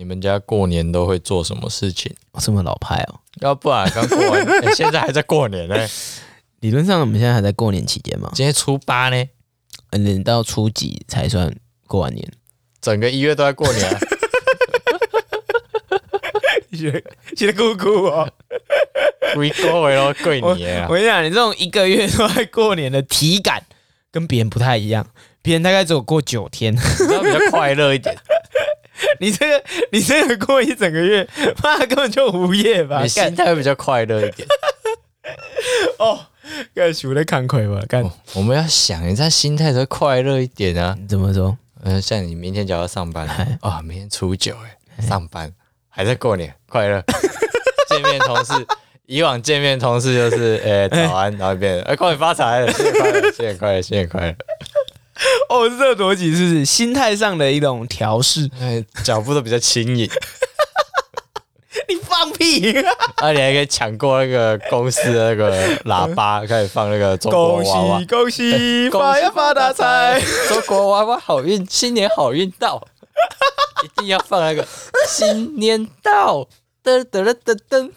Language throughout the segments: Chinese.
你们家过年都会做什么事情？这么老派哦？要不然刚过完，欸、现在还在过年呢。理论上我们现在还在过年期间嘛？今天初八呢，等到初几才算过完年？整个一月都在过年、啊。学学姑姑哦，回过回咯，过年啊！我跟你讲，你这种一个月都在过年的体感，跟别人不太一样。别人大概只有过九天，比较快乐一点。你这个，你这个过一整个月，妈根本就无业吧？你心态会比较快乐一点。哦，该学的看亏吧？干、哦，我们要想一下心态才快乐一点啊？怎么说？嗯，像你明天就要上班啊、哦？明天初九哎，上班还在过年，快乐。见面同事，以往见面同事就是哎早安，然后变哎恭喜发财，新年快乐，新年快乐，新年快乐。哦，这个逻辑是不是心态上的一种调试？哎，脚步都比较轻盈。你放屁！啊，你还可以抢过那个公司的那个喇叭，开始放那个中国娃娃。恭喜恭喜，发呀发大财！中国娃娃好运，新年好运到！一定要放那个新年到！噔噔噔噔噔，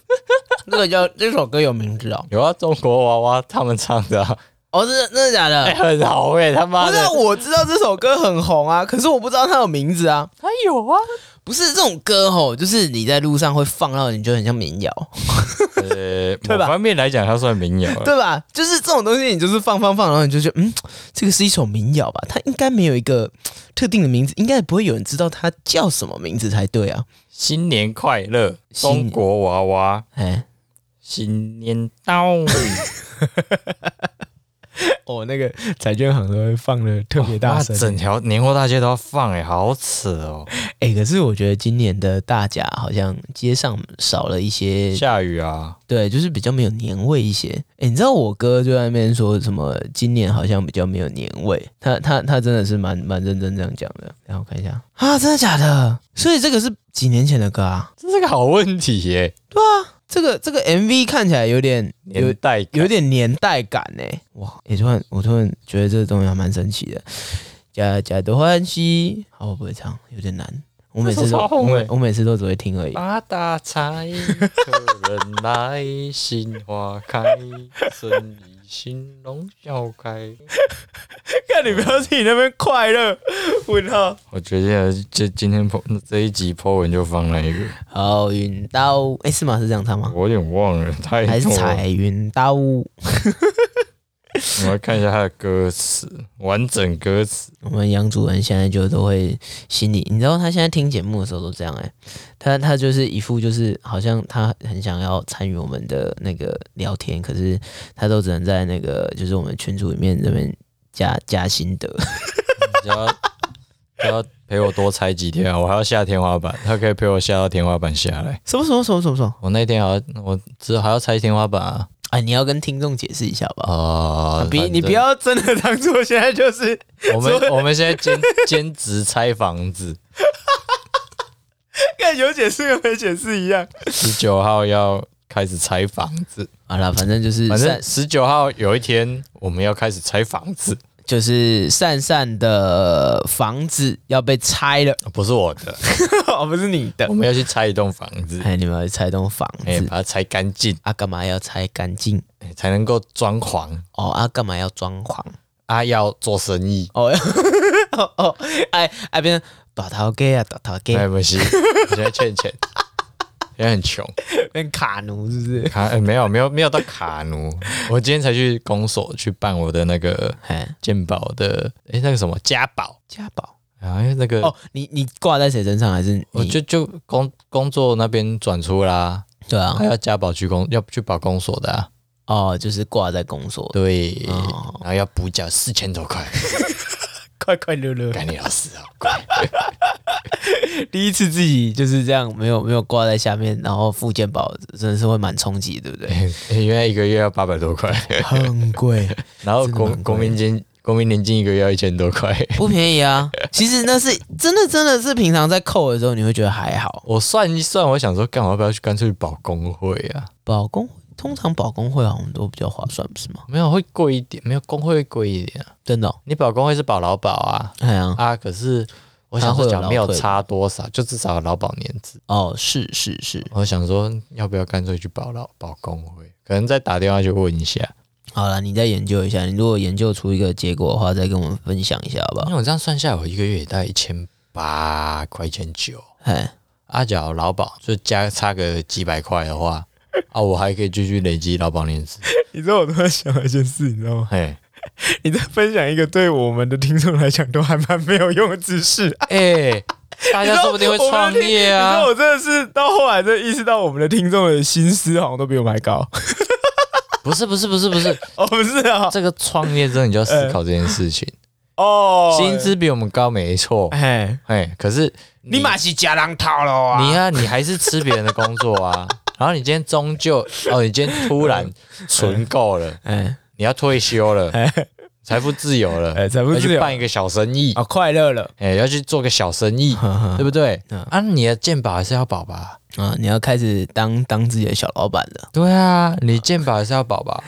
那个叫这首歌有名字哦？有啊，中国娃娃他们唱的、啊。哦，是真的假的？欸、很好哎、欸，他妈的！我知道这首歌很红啊，可是我不知道它有名字啊。它有啊，不是这种歌吼，就是你在路上会放到，你觉得很像民谣。呃，对吧？某方面来讲，它算民谣，对吧？就是这种东西，你就是放放放，然后你就觉得，嗯，这个是一首民谣吧？它应该没有一个特定的名字，应该也不会有人知道它叫什么名字才对啊。新年快乐，中国娃娃，哎，新年到。哦，那个彩券行都会放的特别大声，整条年货大街都要放，哎，好扯哦！哎，可是我觉得今年的大甲好像街上少了一些下雨啊，对，就是比较没有年味一些。哎，你知道我哥就在那边说什么？今年好像比较没有年味，他他他真的是蛮蛮认真这样讲的。然后我看一下啊，真的假的？所以这个是几年前的歌啊？这是个好问题耶。对啊。这个这个 MV 看起来有点有年代有点年代感呢，哇！也突然我突然觉得这个东西还蛮神奇的。家家都欢喜，好，我不会唱，有点难。我每次都我每我每次都只会听而已。发大财，客人来，心花开，生意兴隆笑开。看你不要自己那边快乐，问号。我决定这今天这一集 po 文就放那一个。好运到，哎，是吗？是这样唱吗？我有点忘了，太还是彩云到。我来看一下他的歌词，完整歌词。我们杨主任现在就都会心里，你知道他现在听节目的时候都这样哎、欸，他他就是一副就是好像他很想要参与我们的那个聊天，可是他都只能在那个就是我们群组里面这边加加心得，只要只要陪我多猜几天啊，我还要下天花板，他可以陪我下到天花板下来。什么什么什么什么什么？我那天好像我只还要拆天花板啊。啊，你要跟听众解释一下吧。哦，比你不要真的当做现在就是我们我们现在兼兼职拆房子，看有解释跟没解释一样。十九号要开始拆房子，好了，反正就是反正十九号有一天我们要开始拆房子。就是善善的房子要被拆了，不是我的，哦，不是你的，我们要去拆一栋房子，哎，你们要去拆一栋房子，哎，把它拆干净啊？干嘛要拆干净？才能够装潢哦？啊，干嘛要装潢？啊，要做生意哦 哦哦，哎哎，别大头家啊，大头家，哎，不是，我现在欠钱。也很穷，变卡奴是不是？卡、欸、没有没有没有到卡奴，我今天才去公所去办我的那个健保的，哎、欸、那个什么家宝。家宝。啊，因为那个哦，你你挂在谁身上？还是？我就就工工作那边转出啦，对啊，还要家宝去公要去保公所的啊，哦，就是挂在公所，对，哦、然后要补缴四千多块。快快乐乐，赶你老师啊！快，第一次自己就是这样，没有没有挂在下面，然后付健保真的是会蛮冲击，对不对？原来一个月要八百多块，很贵。然后国国民金国民年金一个月要一千多块，不便宜啊。其实那是真的，真的是平常在扣的时候，你会觉得还好。我算一算，我想说，干嘛要不要去干脆保工会啊？保工。通常保工会好像都比较划算，不是吗？没有会贵一点，没有工会会贵一点啊。真的、哦，你保工会是保劳保啊？哎呀啊，可是我想说讲没有差多少，就至少有劳保年资。哦，是是是。我想说，要不要干脆去保劳保工会？可能再打电话去问一下。好了，你再研究一下。你如果研究出一个结果的话，再跟我们分享一下好不好？因为我这样算下来，我一个月也大概一千八块钱九。哎，阿角劳保就加差个几百块的话，啊，我还可以继续累积劳保年资。你知道我突然想了一件事，你知道吗？嘿，你在分享一个对我们的听众来讲都还蛮没有用的知识。哎、欸，大家说不定会创业啊！你知道我真的是到后来，就意识到我们的听众的心思好像都比我们还高。不是不是不是不是 哦，不是啊，这个创业之后你就要思考这件事情 哦。薪资比我们高没错，哎哎，可是你马是假狼套了啊！你啊，你还是吃别人的工作啊。然后你今天终究哦，你今天突然存够了，哎，你要退休了，财富自由了，哎，财富自由，要去办一个小生意啊，快乐了，哎，要去做个小生意，对不对？啊，你的健保还是要保吧？啊，你要开始当当自己的小老板了。对啊，你健保还是要保吧？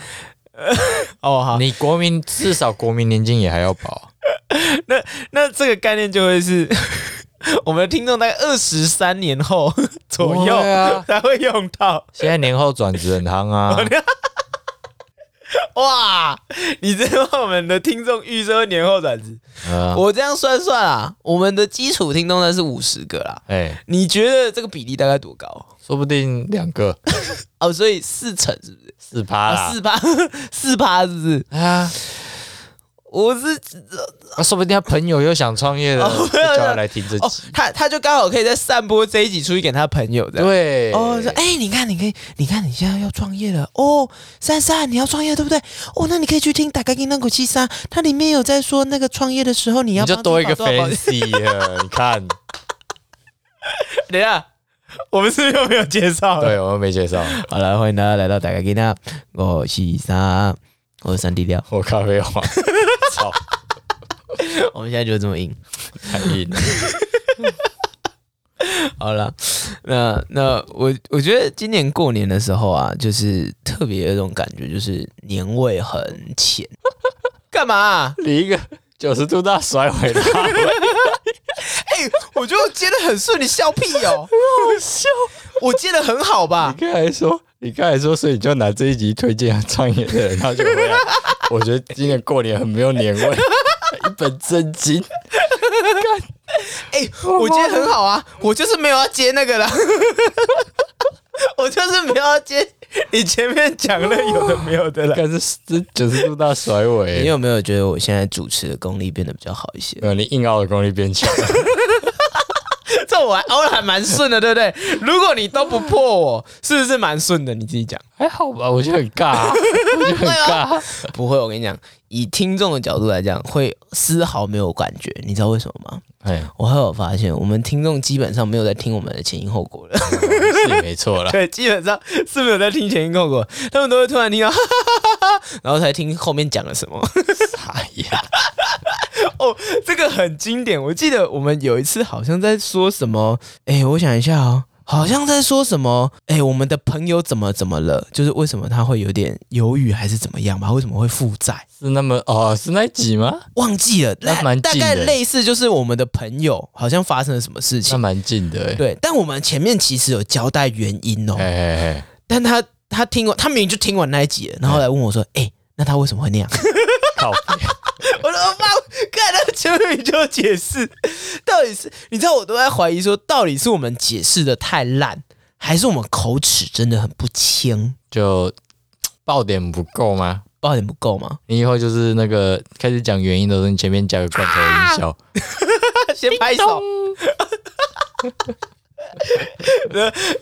哦，好，你国民至少国民年金也还要保。那那这个概念就会是。我们的听众大概二十三年后左右啊才会用到。现在年后转职很夯啊！哇，你这帮我们的听众预设年后转职？我这样算算啊，我们的基础听众呢是五十个啦。哎，你觉得这个比例大概多高？说不定两个 哦，所以四成是不是？四趴啦，四趴，四趴是不是？啊。我是，啊，说不定他朋友又想创业了，就要来听这集。哦、他他就刚好可以在散播这一集出去给他朋友的。对，哦，说，哎、欸，你看，你可以，你看，你现在要创业了哦，珊珊，你要创业对不对？哦，那你可以去听《打开给那口七三》，它里面有在说那个创业的时候你要你就多一个 fancy 了。你看，等一下，我们是不是又没有介绍？对，我们没介绍。好了，欢迎大家来到《大家给那口气沙》，我是三 D 料，我咖啡黄。操！我们现在就这么硬，太硬了。好了，那那我我觉得今年过年的时候啊，就是特别有一种感觉，就是年味很浅。干嘛、啊？你一个九十度大甩尾的。哎、欸，我觉得我接的很顺，你笑屁哦！我笑，我接的很好吧？你刚才说，你刚才说，所以你就拿这一集推荐创业的人，他就回来。我觉得今年过年很没有年味，一本正经。哎、欸，我觉得很好啊，我就是没有要接那个啦，我就是没有要接你前面讲的有的没有的了。但是这九十度大甩尾，你有没有觉得我现在主持的功力变得比较好一些？没有，你硬凹的功力变强了。这我还凹的还蛮顺的，对不对？如果你都不破我，是不是蛮顺的？你自己讲。还好吧，我觉得很尬，我觉得很尬。不会，我跟你讲，以听众的角度来讲，会丝毫没有感觉。你知道为什么吗？哎，我还有发现，我们听众基本上没有在听我们的前因后果了，是也没错了。对，基本上是没有在听前因后果，他们都会突然听到哈哈哈哈，然后才听后面讲了什么。啥呀？哦，这个很经典。我记得我们有一次好像在说什么，哎，我想一下哦。好像在说什么？哎、欸，我们的朋友怎么怎么了？就是为什么他会有点犹豫，还是怎么样吧？为什么会负债？是那么哦？是那一集吗？忘记了，那蛮大概类似，就是我们的朋友好像发生了什么事情，那蛮近的。对，但我们前面其实有交代原因哦。嘿嘿嘿，但他他听完，他明明就听完那一集，然后来问我说：“哎、欸，那他为什么会那样？” 靠我说妈！看到前面就解释，到底是你知道，我都在怀疑说，到底是我们解释的太烂，还是我们口齿真的很不清？就爆点不够吗？爆点不够吗？你以后就是那个开始讲原因的时候，你前面加个罐头音效，啊、先拍手。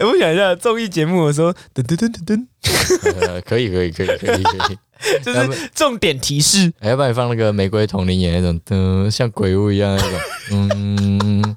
我想一下，综艺节目的时候，噔噔噔噔噔，可以可以可以可以可以。就是重点提示，哎要不然你放那个玫瑰童林演那种，嗯，像鬼屋一样那种，嗯，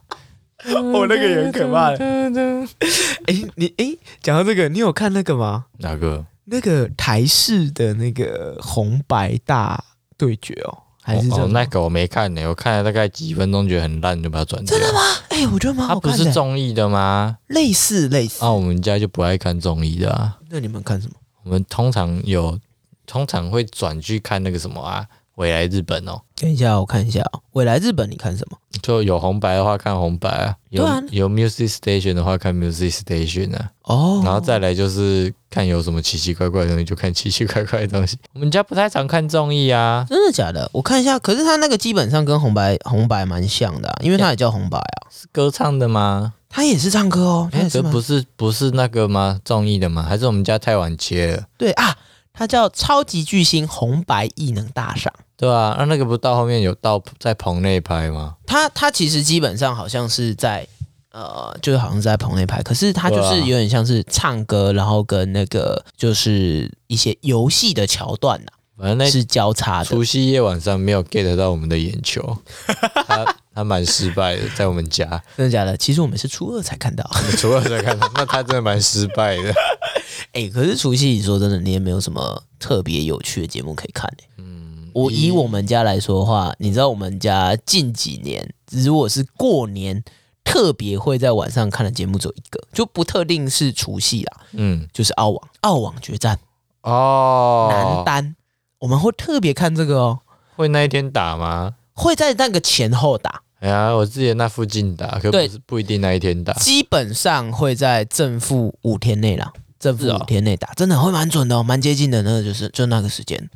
我、哦、那个也很可怕的。哎、欸，你哎，讲、欸、到这个，你有看那个吗？哪个？那个台式的那个红白大对决哦，还是、哦、那个我没看呢，我看了大概几分钟，觉得很烂，就把它转掉。真的吗？哎、欸，我觉得蛮好看的。它不是综艺的吗？类似类似。啊，我们家就不爱看综艺的啊。那你们看什么？我们通常有。通常会转去看那个什么啊，未来日本哦。等一下，我看一下哦。未来日本，你看什么？就有红白的话看红白啊，有有 Music Station 的话看 Music Station 啊。哦，然后再来就是看有什么奇奇怪怪的东西，就看奇奇怪怪的东西。我们家不太常看综艺啊，真的假的？我看一下，可是他那个基本上跟红白红白蛮像的、啊，因为他也叫红白啊。是歌唱的吗？他也是唱歌哦，他也是吗这不是不是那个吗？综艺的吗？还是我们家太晚接了？对啊，他叫超级巨星红白艺能大赏。对啊，那、啊、那个不到后面有到在棚内拍吗？他他其实基本上好像是在呃，就是好像是在棚内拍，可是他就是有点像是唱歌，然后跟那个就是一些游戏的桥段呐、啊，反正那是交叉的。除夕夜晚上没有 get 到我们的眼球，他他蛮失败的，在我们家 真的假的？其实我们是初二才看到，初二才看到，那他真的蛮失败的。哎、欸，可是除夕，你说真的，你也没有什么特别有趣的节目可以看、欸、嗯。我以我们家来说的话，你知道我们家近几年如果是过年特别会在晚上看的节目只有一个，就不特定是除夕啦，嗯，就是澳网澳网决战哦，男单我们会特别看这个哦，会那一天打吗？会在那个前后打。哎呀，我之前那附近打，可不是不一定那一天打，基本上会在正负五天内啦，正负五天内打，真的会蛮准的哦，蛮接近的，那个就是就那个时间。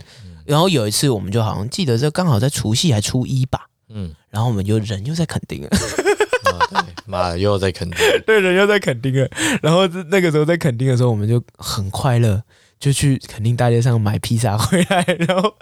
然后有一次，我们就好像记得这刚好在除夕还初一吧，嗯，然后我们就人又在垦丁了，对，妈的又在垦丁，对，人又在垦丁了。然后那个时候在垦丁的时候，我们就很快乐，就去垦丁大街上买披萨回来，然后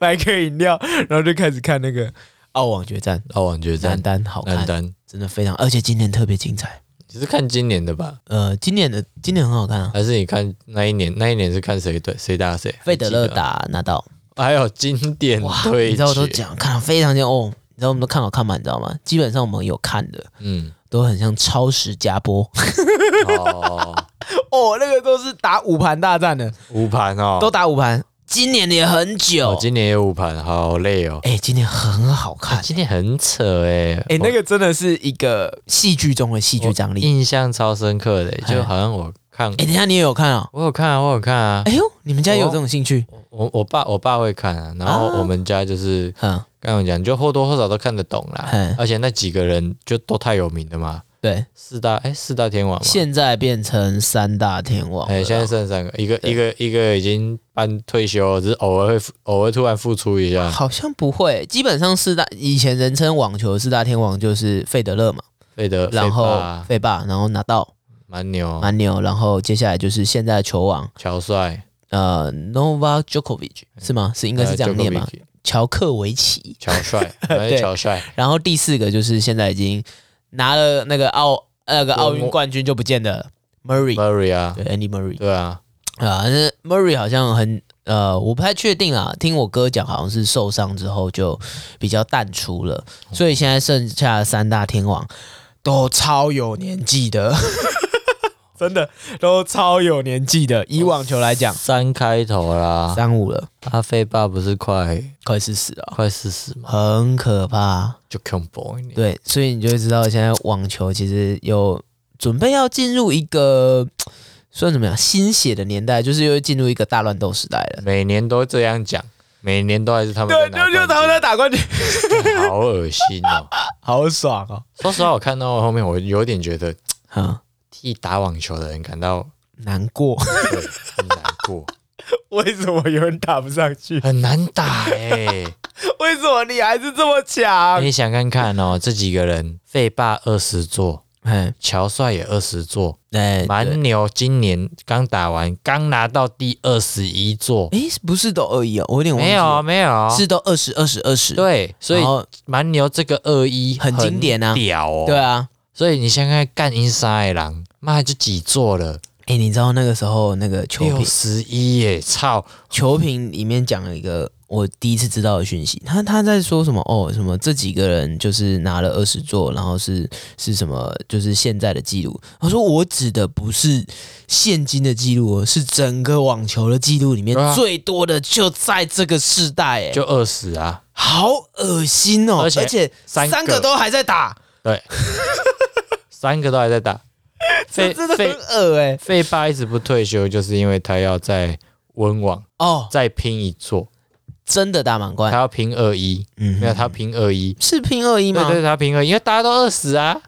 买个饮料，然后就开始看那个澳网决战，澳网决战，男单好看，男单真的非常，而且今年特别精彩。你是看今年的吧？呃，今年的今年很好看啊，还是你看那一年？那一年是看谁对谁打谁？费德勒打纳豆。还有经典对决，你知道我都讲看了非常像哦，你知道我们都看好看嘛？你知道吗？基本上我们有看的，嗯，都很像超时加播哦 哦，那个都是打五盘大战的，五盘哦，都打五盘。今年的也很久，哦、今年也五盘，好累哦。哎、欸，今年很好看，今年很扯哎，哎、欸，那个真的是一个戏剧中的戏剧张力，印象超深刻的，就好像我看，哎、欸，等一下你也有看啊、哦？我有看啊，我有看啊。哎呦，你们家有这种兴趣？我我爸我爸会看啊，然后我们家就是，嗯，刚刚讲就或多或少都看得懂啦，而且那几个人就都太有名了嘛。对，四大哎，四大天王，现在变成三大天王。哎，现在剩三个，一个一个一个已经半退休了，只是偶尔会偶尔突然复出一下。好像不会，基本上四大以前人称网球四大天王就是费德勒嘛，费德，然后费霸，然后拿到，蛮牛，蛮牛，然后接下来就是现在的球王。乔帅，呃，Novak Djokovic 是吗？是应该是这样念吗？乔克维奇，乔帅，对，乔帅。然后第四个就是现在已经。拿了那个奥那个奥运冠军就不见得。Murray Murray 啊，对 Andy Murray，对啊，啊，那 Murray 好像很呃，我不太确定啊，听我哥讲好像是受伤之后就比较淡出了，所以现在剩下三大天王都超有年纪的。真的都超有年纪的，以网球来讲，三开头啦，三五了。阿费爸不是快快四十了，快四十吗？很可怕，就恐怖一点。对，所以你就会知道，现在网球其实有准备要进入一个 算怎么样新血的年代，就是又进入一个大乱斗时代了。每年都这样讲，每年都还是他们对，就就他们在打冠军，好恶心哦，好爽哦。说实话，我看到后面，我有点觉得，哈。替打网球的人感到难过，对，很难过。为什么有人打不上去？很难打哎、欸！为什么你还是这么强？你想看看哦，这几个人，费霸二十座，嗯，乔帅也二十座，哎，蛮牛。今年刚打完，刚拿到第二十一座。哎，不是都二一哦？我有点忘记没有没有，是都二十二十二十。对，所以蛮牛。这个二一很经典啊，屌哦。对啊，所以你现在干英沙爱郎。妈就几座了？哎、欸，你知道那个时候那个球评十一耶，操！球评里面讲了一个我第一次知道的讯息，他他在说什么？哦，什么这几个人就是拿了二十座，然后是是什么？就是现在的记录。他说我指的不是现今的记录，是整个网球的记录里面最多的，就在这个世代，哎，就二十啊，好恶心哦！而且，而且 三个都还在打，对，三个都还在打。这真的很恶哎！费爸一直不退休，就是因为他要在温网哦再拼一座，真的大满贯，他要拼二一，嗯，没有，他要拼二一，是拼二一吗？对对，他拼二一，因为大家都饿死啊，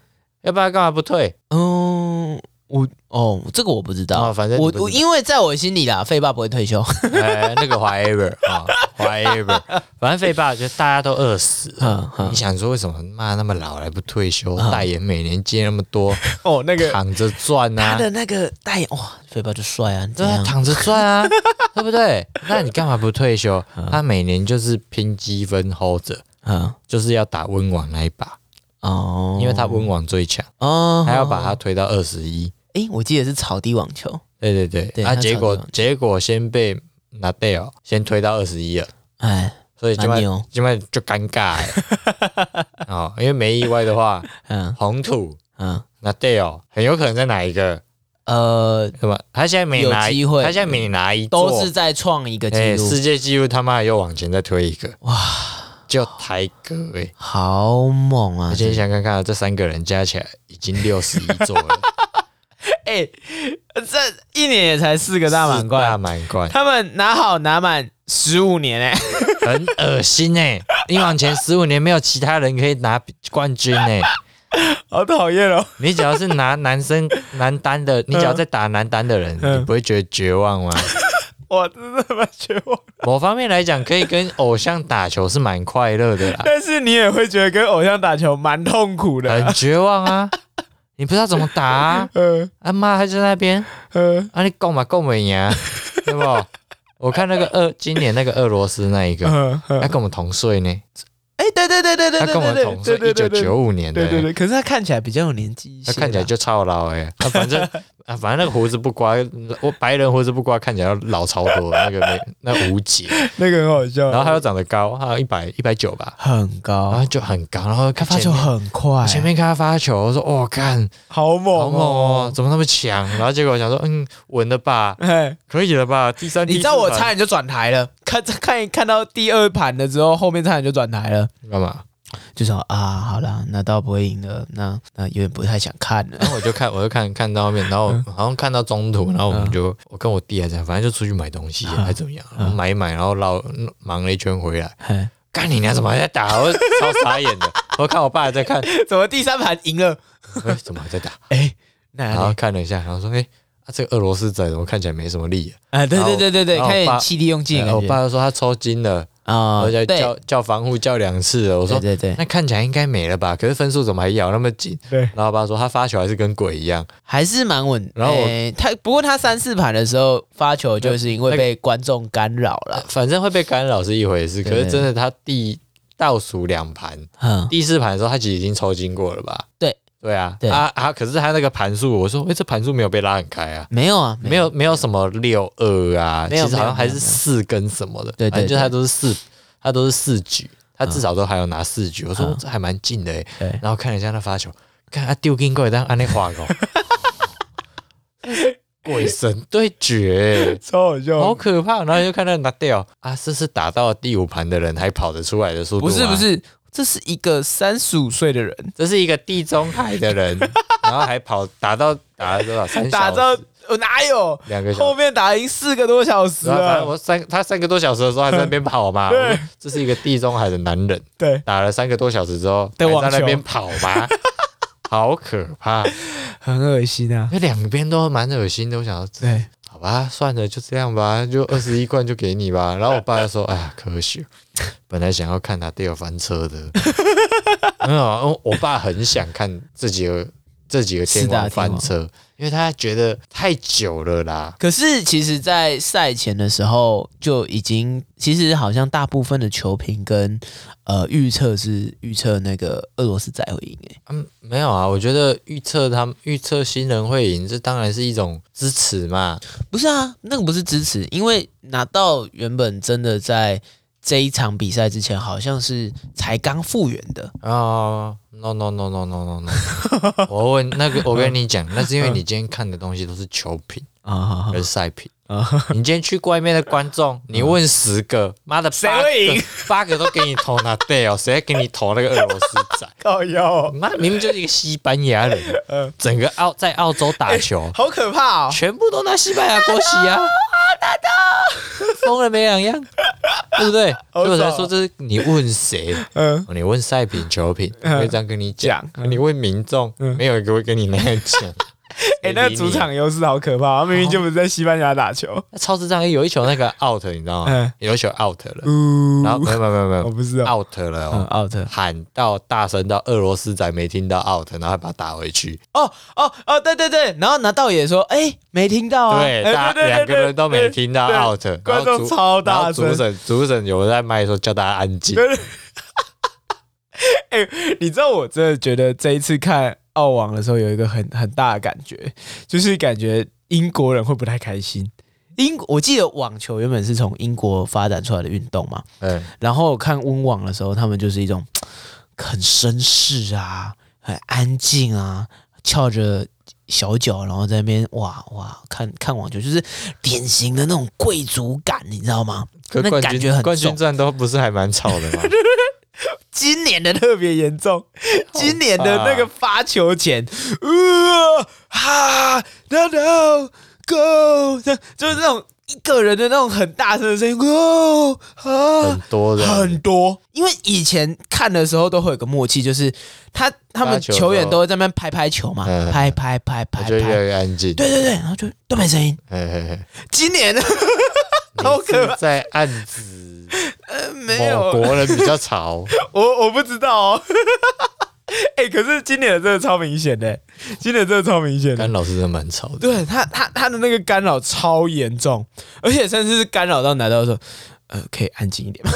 要不然干嘛不退？嗯。我哦，这个我不知道。哦、反正我我因为在我心里啦，费爸不会退休。哎，那个 whatever 啊，whatever，反正废爸就大家都饿死。嗯嗯。你想说为什么妈那么老还不退休？嗯、代言每年接那么多 哦，那个躺着赚啊。他的那个代言哇，废爸就帅啊，对啊，躺着赚啊，对不对？那你干嘛不退休？嗯、他每年就是拼积分 hold 着，嗯，就是要打温网那一把哦，因为他温网最强哦，还要把他推到二十一。哎，我记得是草地网球。对对对，对啊，结果结果先被纳达尔先推到二十一了，哎，所以就卖就卖就尴尬了。哦，因为没意外的话，嗯，红土，嗯，纳达尔很有可能在哪一个？呃，什么？他现在每拿机会，他现在每拿一都是在创一个记录，世界纪录他妈又往前再推一个，哇，就台哥哎，好猛啊！我今天想看看这三个人加起来已经六十一座了。哎、欸，这一年也才四个大满贯，大满贯，他们拿好拿满十五年哎、欸，很恶心哎、欸！你往前十五年没有其他人可以拿冠军哎、欸，好讨厌哦！你只要是拿男生男单的，你只要在打男单的人，嗯、你不会觉得绝望吗？我真的蛮绝望。某方面来讲，可以跟偶像打球是蛮快乐的啦，但是你也会觉得跟偶像打球蛮痛苦的，很绝望啊。你不知道怎么打啊？嗯，啊妈还在那边。嗯，啊，你够嘛够没呀，对不？我看那个俄今年那个俄罗斯那一个，他跟我们同岁呢。哎，对对对对对，他跟我们同岁，一九九五年的。对对对，可是他看起来比较有年纪。他看起来就超老哎，他反正。啊，反正那个胡子不刮，我白人胡子不刮，看起来要老超多。那个那那吴杰，那个很好笑。然后他又长得高，他有一百一百九吧，很高，然后就很高。然后看发球很快，前面看他发球，我说哦，看好猛，好猛哦，怎么那么强？然后结果我想说，嗯，稳了吧，可以了吧？第三，你知道我差点就转台了，看看看到第二盘的时候，后面差点就转台了，干嘛？就说啊，好了，那倒不会赢了，那那有点不太想看了。然后我就看，我就看看到后面，然后好像看到中途，然后我们就我跟我弟还在，反正就出去买东西还怎么样，然后买一买，然后绕忙了一圈回来，干你娘，怎么还在打？我 超傻眼的。我看我爸还在看，怎么第三盘赢了？哎，怎么还在打？哎，然后看了一下，然后说，哎，这个俄罗斯仔怎么看起来没什么力啊？对对对对对，看气力用尽。我爸就说他抽筋了。啊！而且叫叫防护叫两次了，我说对对对，那看起来应该没了吧？可是分数怎么还咬那么紧？对，然后我爸说他发球还是跟鬼一样，还是蛮稳。然后他不过他三四盘的时候发球就是因为被观众干扰了，反正会被干扰是一回事。可是真的他第倒数两盘，第四盘的时候他其实已经抽筋过了吧？对对啊，啊啊！可是他那个盘数，我说哎，这盘数没有被拉很开啊？没有啊，没有没有什么六二啊，其实好像还是四跟什么的，对对，就他都是四。他都是四局，他至少都还有拿四局。我说这还蛮近的哎，然后看了一下他发球，看他丢进过来，但按那滑狗，鬼神对决，超好笑，好可怕。然后就看到拿掉啊，这是打到第五盘的人还跑得出来的速度？不是不是，这是一个三十五岁的人，这是一个地中海的人，然后还跑打到打了多少？三小时。我哪有两个？后面打赢四个多小时了。我三他三个多小时的时候还在那边跑嘛？对，这是一个地中海的男人。对，打了三个多小时之后还在那边跑嘛？好可怕，很恶心啊！那两边都蛮恶心的。我想要，对，好啊，算了，就这样吧，就二十一罐就给你吧。然后我爸就说：“哎呀，可惜，本来想要看他队友翻车的。”没有，我爸很想看自己这几个天王翻车。因为他觉得太久了啦。可是其实，在赛前的时候就已经，其实好像大部分的球评跟呃预测是预测那个俄罗斯仔会赢诶。嗯，没有啊，我觉得预测他们预测新人会赢，这当然是一种支持嘛。不是啊，那个不是支持，因为拿到原本真的在这一场比赛之前，好像是才刚复原的啊。No no no no no no no！我问那个，我跟你讲，那是因为你今天看的东西都是球品啊，跟赛评啊。你今天去外面的观众，你问十个，妈的，谁会赢？八个都给你投那对哦，谁给你投那个俄罗斯仔？靠腰，妈明明就是一个西班牙人，整个澳在澳洲打球，好可怕哦！全部都拿西班牙国旗啊！好大的，疯了没两样。对不对？所以我才说这是你问谁？嗯，你问赛品球品会这样跟你讲，你问民众，没有一个会跟你那样讲。哎，那个主场优势好可怕，他明明就不是在西班牙打球。超市上，有一球那个 out，你知道吗？有一球 out 了，然后没有没有没有我不知道。out 了哦，out 喊到大声到俄罗斯仔没听到 out，然后把他打回去。哦哦哦，对对对，然后拿道也说，哎，没听到啊，对，大家两个人都没听到 out，观众超大声，主审主审有在麦说叫大家安静。哎，你知道我真的觉得这一次看。澳网的时候有一个很很大的感觉，就是感觉英国人会不太开心。英我记得网球原本是从英国发展出来的运动嘛，嗯，然后看温网的时候，他们就是一种很绅士啊，很安静啊，翘着小脚，然后在那边哇哇看看网球，就是典型的那种贵族感，你知道吗？可那感觉很冠军战都不是还蛮吵的吗？今年的特别严重，今年的那个发球前，呃，哈，no no go，这就是那种一个人的那种很大声的声音，哦，很多的，很多。因为以前看的时候都会有个默契，就是他他们球员都会在那边拍拍球嘛，拍拍拍拍，就越来越安静。对对对，然后就都没声音。今年好可怕，在暗指。呃，没有，国人比较潮，我我不知道哦。哎、欸，可是今年的真的超明显的，今年真的超明显的，干扰是真的蛮吵的。对他，他他的那个干扰超严重，而且甚至是干扰到拿到说，呃，可以安静一点吗？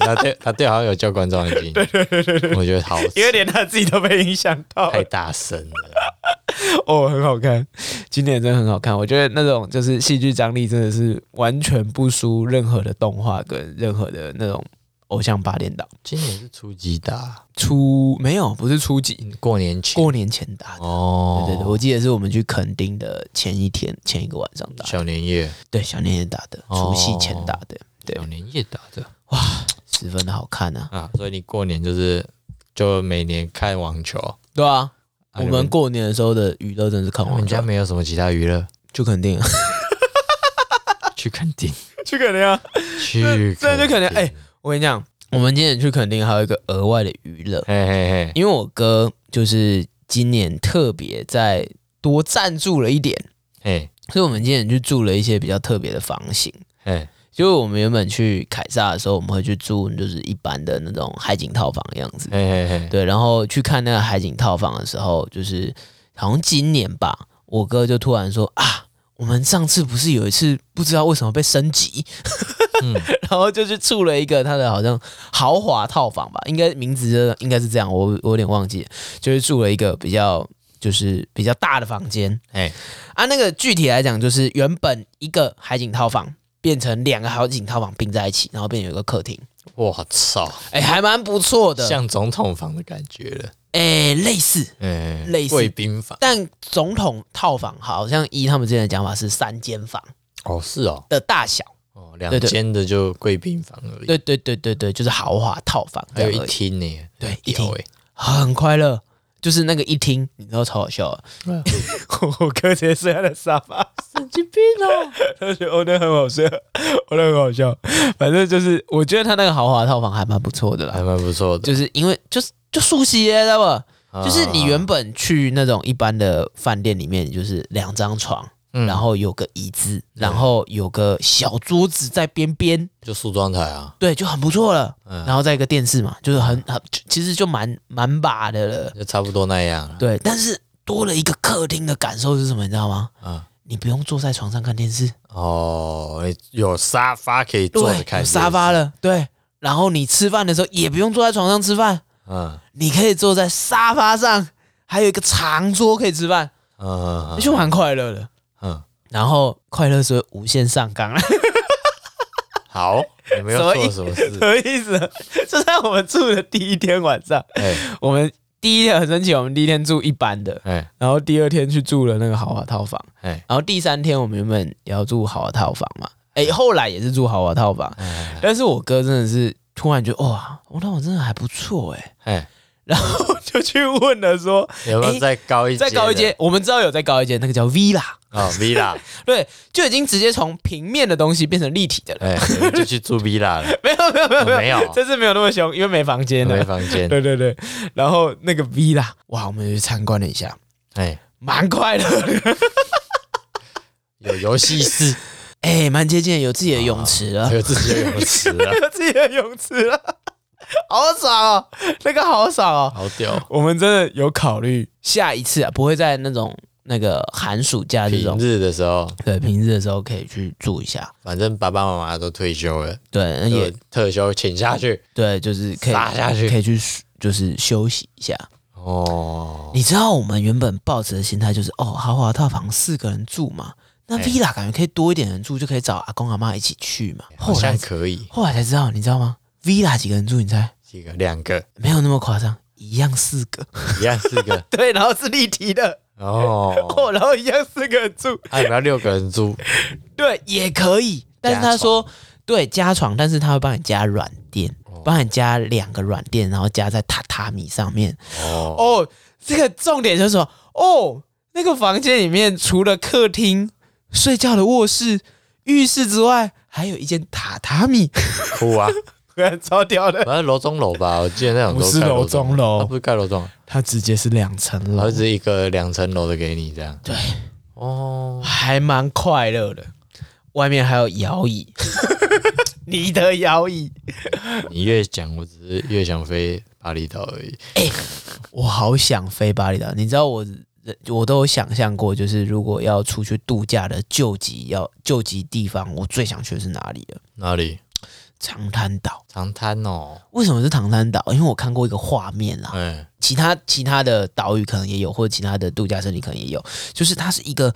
他对他对好像有教观众安静，对对对对对，我觉得好，因为连他自己都被影响到，太大声了。哦，很好看，今年真的很好看。我觉得那种就是戏剧张力，真的是完全不输任何的动画跟任何的那种偶像八点档。今年是初几打？初没有，不是初几，过年前，过年前打的。哦，对对对，我记得是我们去垦丁的前一天，前一个晚上打。小年夜，对，小年夜打的，除夕前打的，对，小年夜打的，哇，十分的好看啊！啊，所以你过年就是就每年看网球，对啊。我们过年的时候的娱乐真是看网球。你家没有什么其他娱乐？就肯定，去垦丁，去垦丁啊！去，这就垦丁。哎，我跟你讲，我们今年去垦丁还有一个额外的娱乐，嘿嘿嘿，因为我哥就是今年特别再多赞助了一点，哎，所以我们今年就住了一些比较特别的房型，哎。就我们原本去凯撒的时候，我们会去住就是一般的那种海景套房的样子，嘿嘿嘿对。然后去看那个海景套房的时候，就是好像今年吧，我哥就突然说啊，我们上次不是有一次不知道为什么被升级，嗯、然后就去住了一个他的好像豪华套房吧，应该名字应该是这样，我我有点忘记了，就是住了一个比较就是比较大的房间，哎，啊，那个具体来讲就是原本一个海景套房。变成两个海景套房并在一起，然后变成有一个客厅。我操！哎，还蛮不错的，像总统房的感觉了。哎，类似，哎，类似贵宾房。但总统套房好像依他们之前的讲法是三间房。哦，是哦。的大小。哦，两间的就贵宾房而已。对对对对对，就是豪华套房。还有一厅呢。对，一厅。很快乐。就是那个一听，你知道超好笑啊！我哥直接睡在沙发，神经病 哦！他觉得我那很好笑，我 那很好笑。反正就是，我觉得他那个豪华套房还蛮不错的啦，还蛮不错的。就是因为就是就熟悉耶，知道不？就是你原本去那种一般的饭店里面，就是两张床。嗯、然后有个椅子，嗯、然后有个小桌子在边边，就梳妆台啊，对，就很不错了。嗯、然后再一个电视嘛，就是很很，其实就蛮蛮把的了，就差不多那样。对，但是多了一个客厅的感受是什么？你知道吗？嗯，你不用坐在床上看电视哦，有沙发可以坐着看，有沙发了。对，然后你吃饭的时候也不用坐在床上吃饭，嗯，你可以坐在沙发上，还有一个长桌可以吃饭，嗯，就蛮快乐的。嗯，然后快乐是无限上纲了。好，你们要做什么事？什么意思？就在我们住的第一天晚上，哎，我们第一天很神奇，我们第一天住一般的，哎，然后第二天去住了那个豪华套房，哎，然后第三天我们原本也要住豪华套房嘛，哎，后来也是住豪华套房，但是我哥真的是突然觉得哇，我那我真的还不错哎，哎，然后就去问了说，有没有再高一阶？再高一阶？我们知道有再高一阶，那个叫 Villa。哦，villa，对，就已经直接从平面的东西变成立体的了。哎，就去住 villa 了。没有没有没有没有没有，这次没有那么凶，因为没房间。没房间。对对对，然后那个 villa，哇，我们去参观了一下，哎，蛮快乐的。有游戏室，哎，蛮接近，有自己的泳池了，有自己的泳池了，有自己的泳池了，好爽哦，那个好爽哦，好屌。我们真的有考虑下一次啊，不会在那种。那个寒暑假这种平日的时候，对平日的时候可以去住一下。反正爸爸妈妈都退休了，对，那也特休请下去。对，就是可以撒下去，可以去就是休息一下。哦，你知道我们原本抱持的心态就是，哦，豪华套房四个人住嘛，那 villa 感觉可以多一点人住，就可以找阿公阿妈一起去嘛。好像可以。后来才知道，你知道吗？villa 几个人住？你猜？几个？两个？没有那么夸张，一样四个，一样四个。对，然后是立体的。哦，然后一样四个人住，还有没有六个人住？对，也可以。但是他说，对，加床，但是他会帮你加软垫，帮你加两个软垫，然后加在榻榻米上面。哦哦，这个重点就是说，哦，那个房间里面除了客厅、睡觉的卧室、浴室之外，还有一间榻榻米。哭啊！超屌的，反正楼中楼吧，我记得那种不是楼中楼，它不是盖楼中，它直接是两层楼，它是一个两层楼的给你这样。对，哦，还蛮快乐的，外面还有摇椅，你的摇椅。你越讲，我只是越想飞巴厘岛而已。哎，我好想飞巴厘岛，你知道我，我都有想象过，就是如果要出去度假的救急要救急地方，我最想去的是哪里了？哪里？长滩岛，长滩哦，为什么是长滩岛？因为我看过一个画面啦，嗯，其他其他的岛屿可能也有，或者其他的度假胜地可能也有，就是它是一个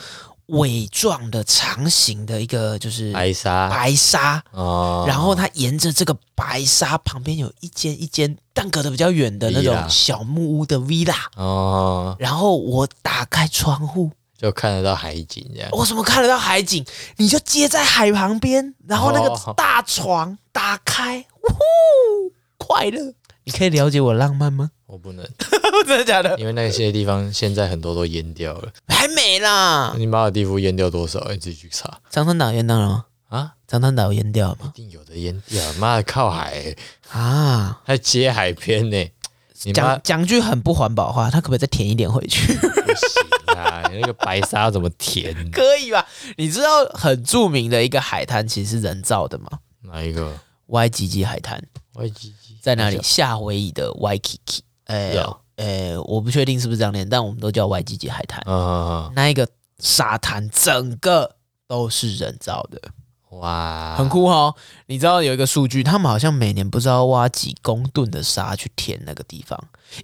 尾状的长形的一个，就是白沙，白沙。哦，然后它沿着这个白沙旁边有一间一间，但隔得比较远的那种小木屋的 villa 哦，然后我打开窗户。就看得到海景，这样。我怎么看得到海景？你就接在海旁边，然后那个大床打开，呜呼，快乐。你可以了解我浪漫吗？我不能，真的假的？因为那些地方现在很多都淹掉了，还没啦。你马尔地夫淹掉多少？你自己去查。长滩岛淹掉了吗？啊，长滩岛淹掉了吗？一定有的淹掉。妈的，靠海、欸、啊，还接海边呢、欸。讲讲句很不环保话，他可不可以再填一点回去？不行啊，你那个白沙要怎么填？可以吧？你知道很著名的一个海滩其实是人造的吗？哪一个？Waikiki 海滩。Waikiki 在哪里？夏威夷的 Waikiki。哎呦，哎，我不确定是不是这样念，但我们都叫 Waikiki 海滩。啊，那一个沙滩整个都是人造的。哇，很酷哦！你知道有一个数据，他们好像每年不知道挖几公吨的沙去填那个地方，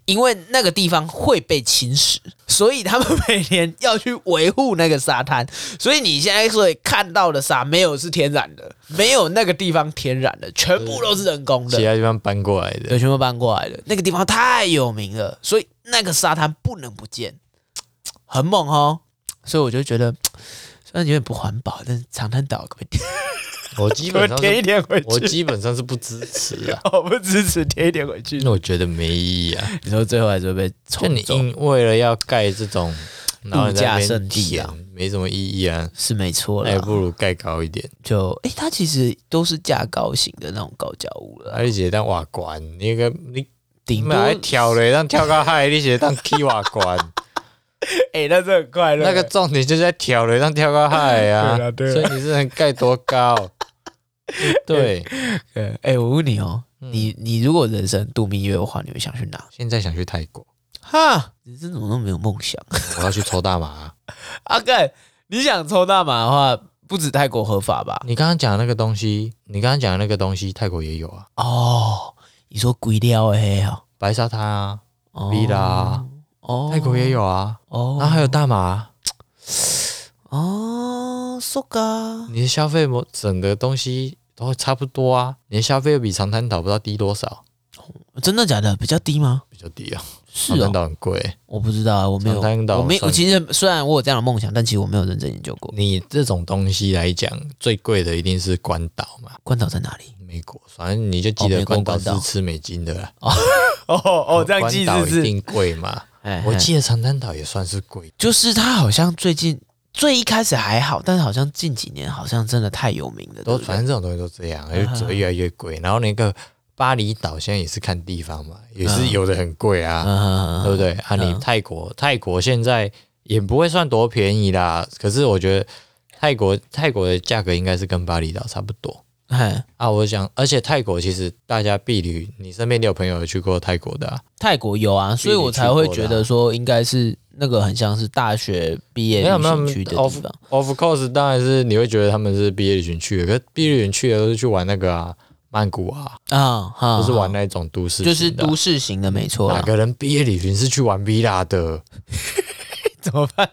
因为那个地方会被侵蚀，所以他们每年要去维护那个沙滩。所以你现在所以看到的沙没有是天然的，没有那个地方天然的，全部都是人工的，其他地方搬过来的，对，全部搬过来的。那个地方太有名了，所以那个沙滩不能不见，很猛哦！所以我就觉得。那有点不环保，但是长滩岛可不可以填？我基本上 填一点回去。我基本上是不支持啊，我 不支持填一点回去。那我觉得没意义啊。你说最后还是会被冲走？你为了要盖这种度假胜地啊，没什么意义啊。是没错了，还不如盖高一点。就哎、欸，它其实都是架高型的那种高脚屋了。而且当瓦管，那个你顶多还跳嘞，让跳高海，你写当踢瓦管。哎、欸，那是很快乐。那个重点就在跳楼上跳高海啊。对啊，对啊。所以你是能盖多高？对。哎、欸，我问你哦，嗯、你你如果人生度蜜月的话，你会想去哪？现在想去泰国。哈，人生怎么那么没有梦想？我要去抽大麻、啊。阿干，你想抽大麻的话，不止泰国合法吧？你刚刚讲的那个东西，你刚刚讲的那个东西，泰国也有啊。哦，你说鬼料哎，白沙滩啊，villa。哦哦，泰国也有啊，哦，然后还有大麻，哦，so ga，你的消费模整个东西都差不多啊，你的消费又比长滩岛不知道低多少，真的假的？比较低吗？比较低啊，长滩岛很贵，我不知道啊，我没有，我没，我其实虽然我有这样的梦想，但其实我没有认真研究过。你这种东西来讲，最贵的一定是关岛嘛？关岛在哪里？美国，反正你就记得关岛是吃美金的啦。哦哦哦，这样记是关岛一定贵嘛？哎，我记得长滩岛也算是贵，就是它好像最近最一开始还好，但是好像近几年好像真的太有名了，都反正这种东西都这样，就只会越来越贵。然后那个巴厘岛现在也是看地方嘛，也是有的很贵啊，对不对？啊，你泰国泰国现在也不会算多便宜啦，可是我觉得泰国泰国的价格应该是跟巴厘岛差不多。哎啊，我想，而且泰国其实大家毕旅，你身边你有朋友有去过泰国的啊？泰国有啊，所以我才会觉得说应该是那个很像是大学毕业旅行去的地方。Of, of course，当然是你会觉得他们是毕业旅行去的，可是毕业旅行去的都是去玩那个啊，曼谷啊，啊，都是玩那种都市，就是都市型的，没错。哪个人毕业旅行是去玩 villa 的？怎么办？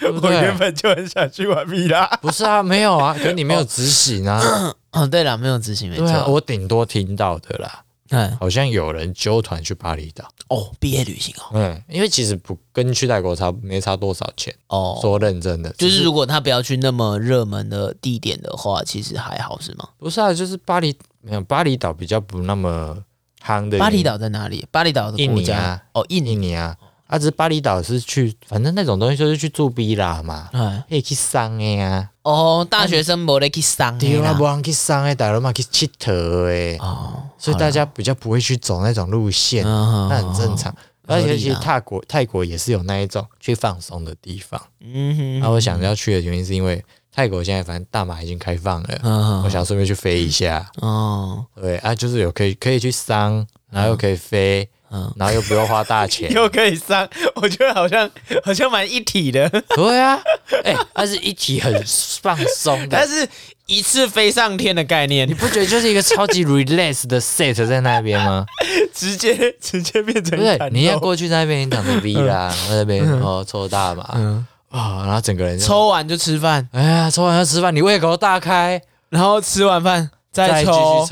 我原本就很想去玩 villa，不是啊，没有啊，可是你没有执行啊。哦，对了，没有执行，没错、啊，我顶多听到的啦。嗯，好像有人揪团去巴厘岛哦，毕业旅行哦。嗯，因为其实不跟去泰国差没差多少钱哦。说认真的，就是如果他不要去那么热门的地点的话，其实还好是吗？不是啊，就是巴厘没有巴厘岛比较不那么夯的。巴厘岛在哪里？巴厘岛的印尼啊？哦，印尼，印尼啊。啊，只是巴厘岛是去，反正那种东西就是去住 villa 嘛，可以去桑的呀。哦，大学生没得去桑的啦，不让去桑的，大家嘛去佚佗诶。哦，所以大家比较不会去走那种路线，那很正常。而且其实泰国泰国也是有那一种去放松的地方。嗯哼。那我想要去的原因是因为泰国现在反正大马已经开放了，我想顺便去飞一下。哦，对啊，就是有可以可以去桑，然后又可以飞。嗯，然后又不用花大钱，又可以上，我觉得好像好像蛮一体的。对啊，哎、欸，它是一体很放松的，但是一次飞上天的概念，你不觉得就是一个超级 relax 的 set 在那边吗？直接直接变成对，你要过去在那边躺着 V 啦，那边哦抽大麻，嗯。啊，然后整个人抽完就吃饭，哎呀，抽完就吃饭，你胃口大开，然后吃完饭再抽。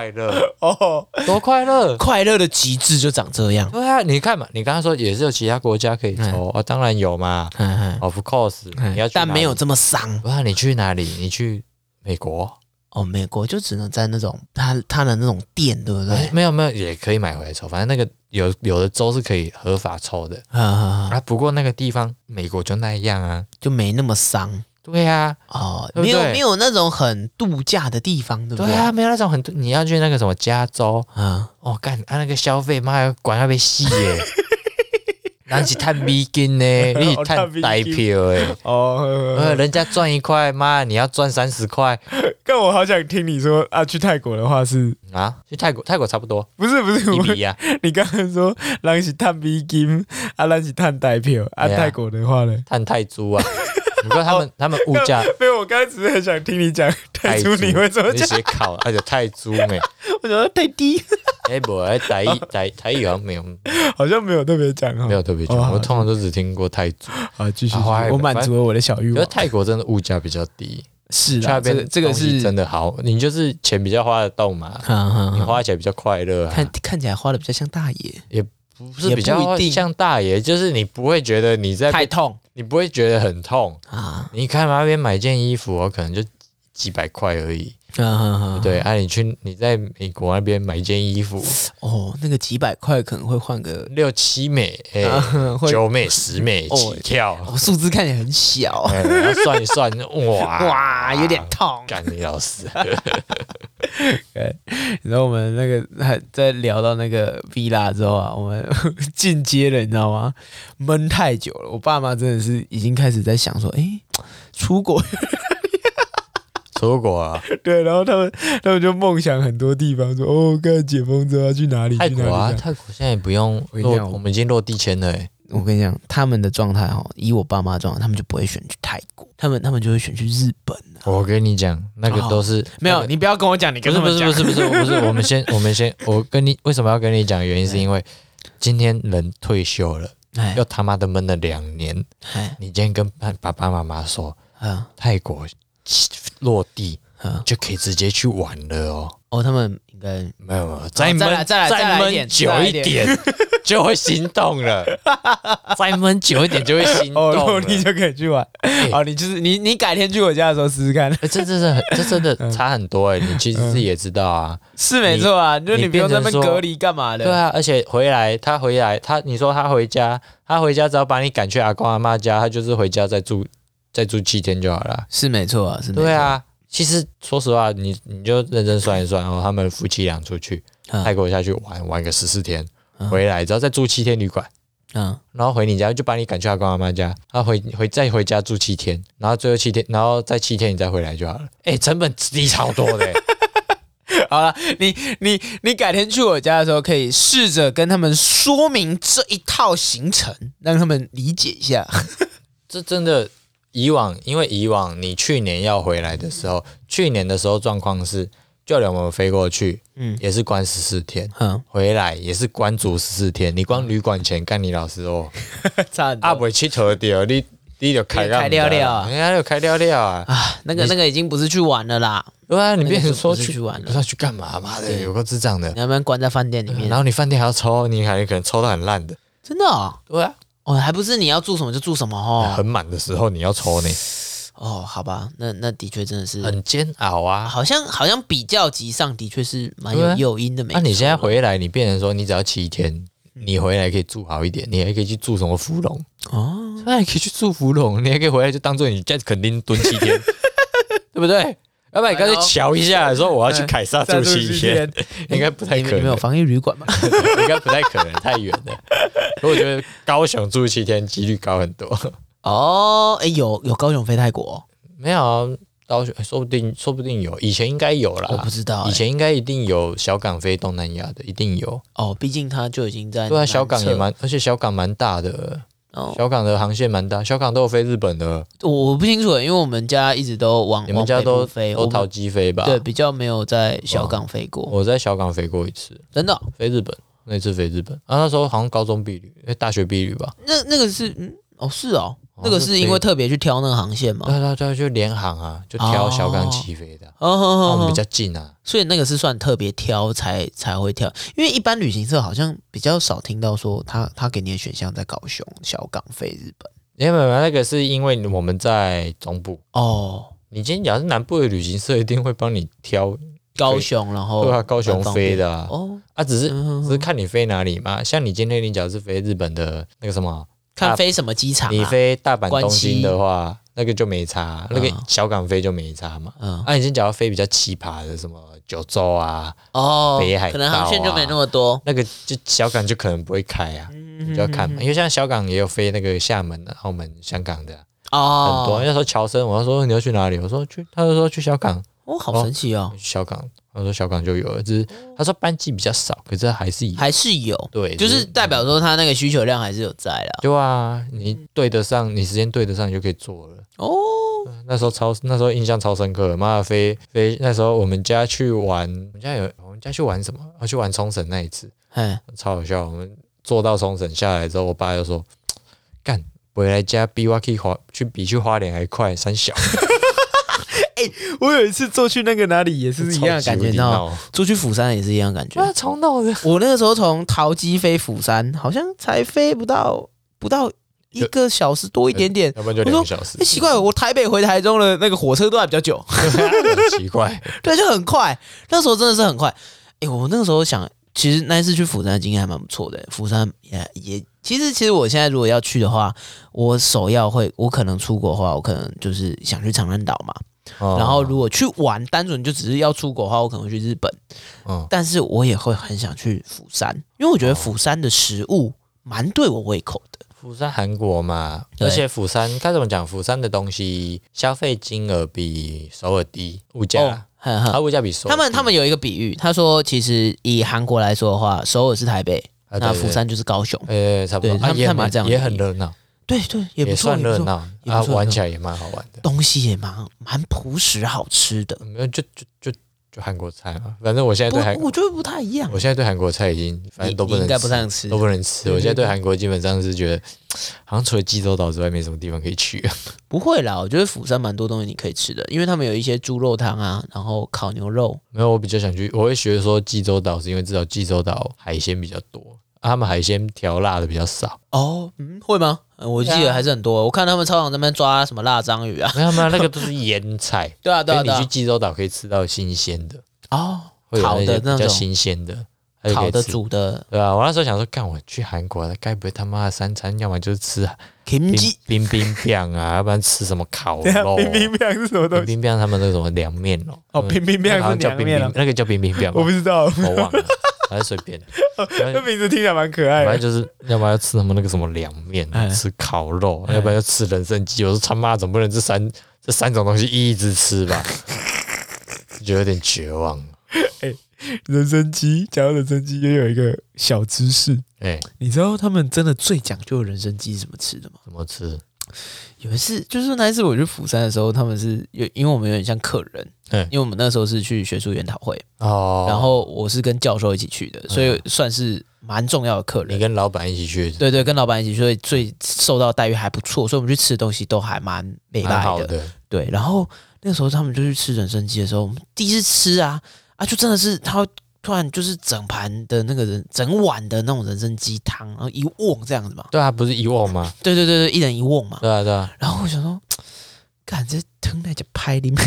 快乐 哦，多快乐！快乐的极致就长这样。对啊，你看嘛，你刚刚说也是有其他国家可以抽啊，当然有嘛。Of course，你要但没有这么伤。不然你去哪里？你去美国？哦，美国就只能在那种他他的那种店，对不对？没有没有，也可以买回来抽。反正那个有有的州是可以合法抽的啊。不过那个地方美国就那样啊，就没那么伤。对呀，哦，没有没有那种很度假的地方，对不对？对啊，没有那种很，你要去那个什么加州啊？哦，干，啊那个消费妈要管要被洗耶，人是探美金呢，你探代票哎，哦，人家赚一块，妈你要赚三十块。但我好想听你说啊，去泰国的话是啊，去泰国泰国差不多，不是不是，一比呀。你刚刚说人是探美金，啊人是探代票，啊泰国的话呢，探泰铢啊。不过他们他们物价，没有，我刚才只是很想听你讲泰铢，你会怎么讲？你写考，而且泰铢没，我觉得太低。哎，不，哎，台台台语好像没有，好像没有特别讲，没有特别讲。我通常都只听过泰铢。好，继续。我满足了我的小欲望。泰国真的物价比较低，是啊，这个这个是真的好。你就是钱比较花得动嘛，你花起来比较快乐。看看起来花的比较像大爷，也不是比较像大爷，就是你不会觉得你在太痛。你不会觉得很痛啊？你看那边买件衣服，我可能就几百块而已。对啊，你去你在美国那边买一件衣服，哦，那个几百块可能会换个六七美、九美、十美起跳，数字看起来很小，算一算，哇 哇，有点痛。干你老师，然后我们那个还在聊到那个 villa 之后啊，我们 进阶了，你知道吗？闷太久了，我爸妈真的是已经开始在想说，哎，出国。出国啊，对，然后他们他们就梦想很多地方，说哦，刚解封之后要去哪里？泰国啊，泰国现在也不用落，我们已经落地签了。我跟你讲，他们的状态哈，以我爸妈状态，他们就不会选去泰国，他们他们就会选去日本。我跟你讲，那个都是没有，你不要跟我讲，你跟他们讲，不是不是不是不是，我们先我们先，我跟你为什么要跟你讲？原因是因为今天人退休了，又他妈的闷了两年，你今天跟爸爸妈妈说，泰国。落地，就可以直接去玩了哦。哦，他们应该没有没有，再闷再来再闷久一点，就会心动了，再闷久一点就会心动了。哦，你就可以去玩。哦，你就是你，你改天去我家的时候试试看。这真的很，这真的 差很多哎。你其实自己也知道啊，是没错啊，就你不用在那边隔离干嘛的。对啊，而且回来他回来他，你说他回家，他回家只要把你赶去阿公阿妈家，他就是回家再住再住七天就好了。是没错啊，是。对啊，其实说实话，你你就认真算一算哦，他们夫妻俩出去泰国下去玩玩个十四天。回来，只要再住七天旅馆，嗯，然后回你家就把你赶去阿公阿妈家，他回回再回家住七天，然后最后七天，然后再七天你再回来就好了。哎，成本低超多的。好了，你你你改天去我家的时候，可以试着跟他们说明这一套行程，让他们理解一下。这真的，以往因为以往你去年要回来的时候，去年的时候状况是。就连我们飞过去，嗯，也是关十四天，嗯，回来也是关足十四天。你光旅馆钱干你老师哦，差。阿伯去头掉，你你就开开掉掉，人家就开掉掉啊！啊，那个那个已经不是去玩了啦，对啊，你变成说去玩了，不知道去干嘛？妈的，有个智障的，你要不然关在饭店里面，然后你饭店还要抽，你还可能抽到很烂的，真的啊？对啊，哦，还不是你要住什么就住什么哦，很满的时候你要抽呢。哦，好吧，那那的确真的是很煎熬啊，好像好像比较级上的确是蛮有诱因的。那你现在回来，你变成说你只要七天，你回来可以住好一点，你还可以去住什么芙蓉哦，那你可以去住芙蓉，你还可以回来就当做你在垦丁蹲七天，对不对？要不然你干脆瞧一下，说我要去凯撒住七天，应该不太可能。没有防疫旅馆吗？应该不太可能，太远了。我觉得高雄住七天几率高很多。哦，哎，有有高雄飞泰国？没有啊，高雄说不定说不定有，以前应该有啦。我不知道，以前应该一定有小港飞东南亚的，一定有。哦，毕竟它就已经在。对啊，小港也蛮，而且小港蛮大的。哦，小港的航线蛮大，小港都有飞日本的。我我不清楚，因为我们家一直都往你们家都飞，都桃机飞吧？对，比较没有在小港飞过。我在小港飞过一次，真的飞日本那次飞日本啊，那时候好像高中毕旅，哎，大学毕旅吧？那那个是嗯，哦是哦。那个是因为特别去挑那个航线嘛？对对对，就联航啊，就挑小港起飞的，哦，我们比较近啊，所以那个是算特别挑才才会挑，因为一般旅行社好像比较少听到说他他给你的选项在高雄小港飞日本，没有没有，那个是因为我们在中部。哦，你今天讲是南部的旅行社，一定会帮你挑高雄，然后对啊，高雄飞的哦，啊，只是只是看你飞哪里嘛，像你今天你讲是飞日本的那个什么。看飞什么机场？你飞大阪、东京的话，那个就没差，那个小港飞就没差嘛。嗯，那你先讲要飞比较奇葩的，什么九州啊，哦，北海道啊，可能航线就没那么多。那个就小港就可能不会开啊，你就要看嘛。因为像小港也有飞那个厦门的、澳门、香港的哦，很多。那时候乔森，我要说你要去哪里？我说去，他就说去小港。哦，好神奇哦，小港。他说小港就有了，只是他说班机比较少，可是还是有，还是有，对，就是代表说他那个需求量还是有在啦。对啊，你对得上，你时间对得上，你就可以做了。哦，那时候超，那时候印象超深刻。妈的，飞飞，那时候我们家去玩，我们家有，我们家去玩什么？啊，去玩冲绳那一次，嘿，超好笑。我们坐到冲绳下来之后，我爸就说：“干，回来家比我去花，去比去花莲还快，三小。”欸、我有一次坐去那个哪里也是一样的感觉，你知道？坐去釜山也是一样的感觉，啊，超闹的。我那个时候从桃机飞釜山，好像才飞不到不到一个小时多一点点，要不然就两个小时。哎，奇怪，我台北回台中的那个火车都还比较久，奇怪，对，就很快。那时候真的是很快。哎、欸，我那个时候想，其实那一次去釜山的经验还蛮不错的。釜山也也，其实其实我现在如果要去的话，我首要会，我可能出国的话，我可能就是想去长滩岛嘛。然后如果去玩，单纯就只是要出国的话，我可能会去日本。嗯，但是我也会很想去釜山，因为我觉得釜山的食物蛮对我胃口的。釜山韩国嘛，而且釜山该怎么讲？釜山的东西消费金额比首尔低，物价，它物价比首尔。他们他们有一个比喻，他说其实以韩国来说的话，首尔是台北，那釜山就是高雄。呃，差不多，他们他们这样也很热闹。对对，也不错，算热闹，啊，玩起来也蛮好玩的，东西也蛮蛮朴实好吃的。没有，就就就就韩国菜嘛。反正我现在对韩，我觉得不太一样。我现在对韩国菜已经反正都不能，应该不能吃，都不能吃。我现在对韩国基本上是觉得，好像除了济州岛之外，没什么地方可以去。不会啦，我觉得釜山蛮多东西你可以吃的，因为他们有一些猪肉汤啊，然后烤牛肉。没有，我比较想去，我会学说济州岛是因为至少济州岛海鲜比较多。他们海鲜调辣的比较少。哦，嗯，会吗？我记得还是很多。我看他们操场那边抓什么辣章鱼啊，没有没有，那个都是腌菜。对 啊对啊，你去济州岛可以吃到新鲜的哦，烤的那种新鲜的。烤的、煮的，对啊，我那时候想说，干我去韩国了，该不会他妈的三餐，要么就是吃冰冰冰冰啊，要不然吃什么烤肉？冰冰冰是什么东西？冰冰冰他们那个什么凉面哦。哦，冰冰冰是叫冰冰，那个叫冰冰冰，我不知道，我忘了，还是随便。这名字听起来蛮可爱的。反正就是，要不然要吃他们那个什么凉面，吃烤肉，要不然要吃人参鸡。我说他妈总不能这三这三种东西一直吃吧？就有点绝望。哎。人参鸡，讲到人参鸡，也有一个小知识。哎、欸，你知道他们真的最讲究人参鸡是怎么吃的吗？怎么吃？有一次，就是那一次我去釜山的时候，他们是有，因为我们有点像客人，嗯、欸，因为我们那时候是去学术研讨会哦，然后我是跟教授一起去的，所以算是蛮重要的客人。你跟老板一起去？对对，跟老板一起去，所以最受到待遇还不错，所以我们去吃的东西都还蛮美味的，的。对，然后那个时候他们就去吃人参鸡的时候，我们第一次吃啊。啊，就真的是他突然就是整盘的那个人整碗的那种人参鸡汤，然后一瓮这样子嘛。对啊，不是一瓮吗？对对对对，一人一瓮嘛。对啊对啊。然后我想说，感觉汤在就拍里面，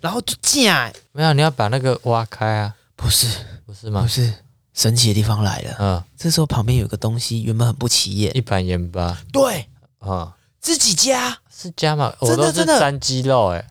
然后就酱。没有，你要把那个挖开啊。不是，不是吗？不是，神奇的地方来了。嗯。这时候旁边有个东西，原本很不起眼，一盘盐巴。对。啊。自己加。是加吗？真的真的。沾鸡肉哎。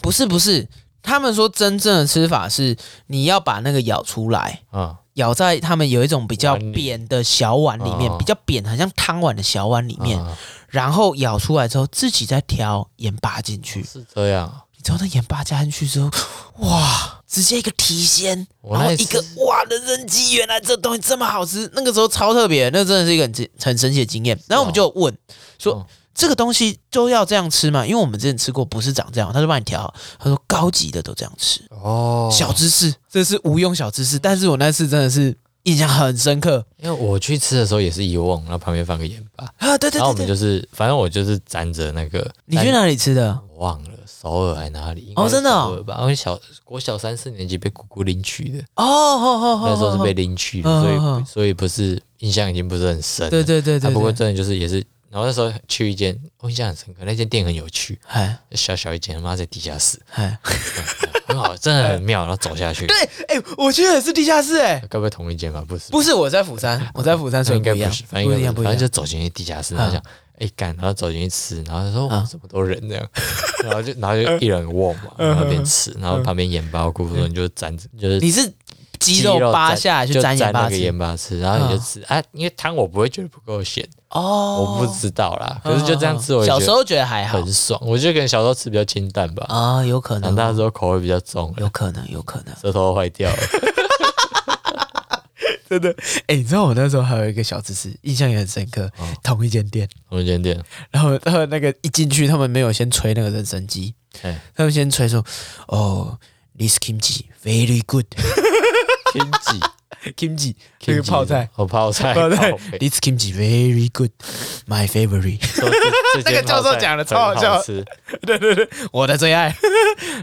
不是不是。他们说，真正的吃法是你要把那个舀出来，嗯，舀在他们有一种比较扁的小碗里面，比较扁，很像汤碗的小碗里面，然后舀出来之后，自己再调盐巴进去。是这样，你知道那盐巴加进去之后，哇，直接一个提鲜，然后一个哇，人参鸡原来这东西这么好吃，那个时候超特别，那真的是一个很很神奇的经验。然后我们就问说。这个东西都要这样吃吗？因为我们之前吃过，不是长这样，他就帮你调好。他说高级的都这样吃哦。小知识，这是无用小知识，但是我那次真的是印象很深刻。因为我去吃的时候也是一瓮，然后旁边放个盐巴啊，对对对，对。然后我们就是，反正我就是沾着那个。你去哪里吃的？我忘了，首尔还哪里？哦，真的哦。吧，因为小我小三四年级被姑姑领去的哦，那时候是被领去的，所以所以不是印象已经不是很深。对对对对。不过真的就是也是。然后那时候去一间，我印象很深刻，那间店很有趣，哎，小小一间，他妈在地下室，哎，很好，真的很妙。然后走下去，对，哎，我去也是地下室，哎，该不会同一间吧？不是，不是，我在釜山，我在釜山，所以应该不是，反正应该不一样，反正就走进去地下室，然后讲，哎，干，然后走进去吃，然后他说，哇，这么多人这样，然后就然后就一人握嘛，然后边吃，然后旁边盐巴菇说你就沾着，就是你是。鸡肉扒下来就沾盐巴那个盐巴吃，然后你就吃啊，因为汤我不会觉得不够咸哦，我不知道啦。可是就这样吃，我小时候觉得还好，很爽。我觉得可能小时候吃比较清淡吧，啊，有可能。长大之后口味比较重，有可能，有可能，舌头坏掉了。真的，哎，你知道我那时候还有一个小知识，印象也很深刻。同一间店，同一间店，然后然后那个一进去，他们没有先吹那个人参鸡，他们先吹说，哦，this kimchi very good。kimchi，kimchi，那个泡菜，好泡菜，泡菜，This kimchi very good，my favorite。那个教授讲的超好笑，对对对，我的最爱。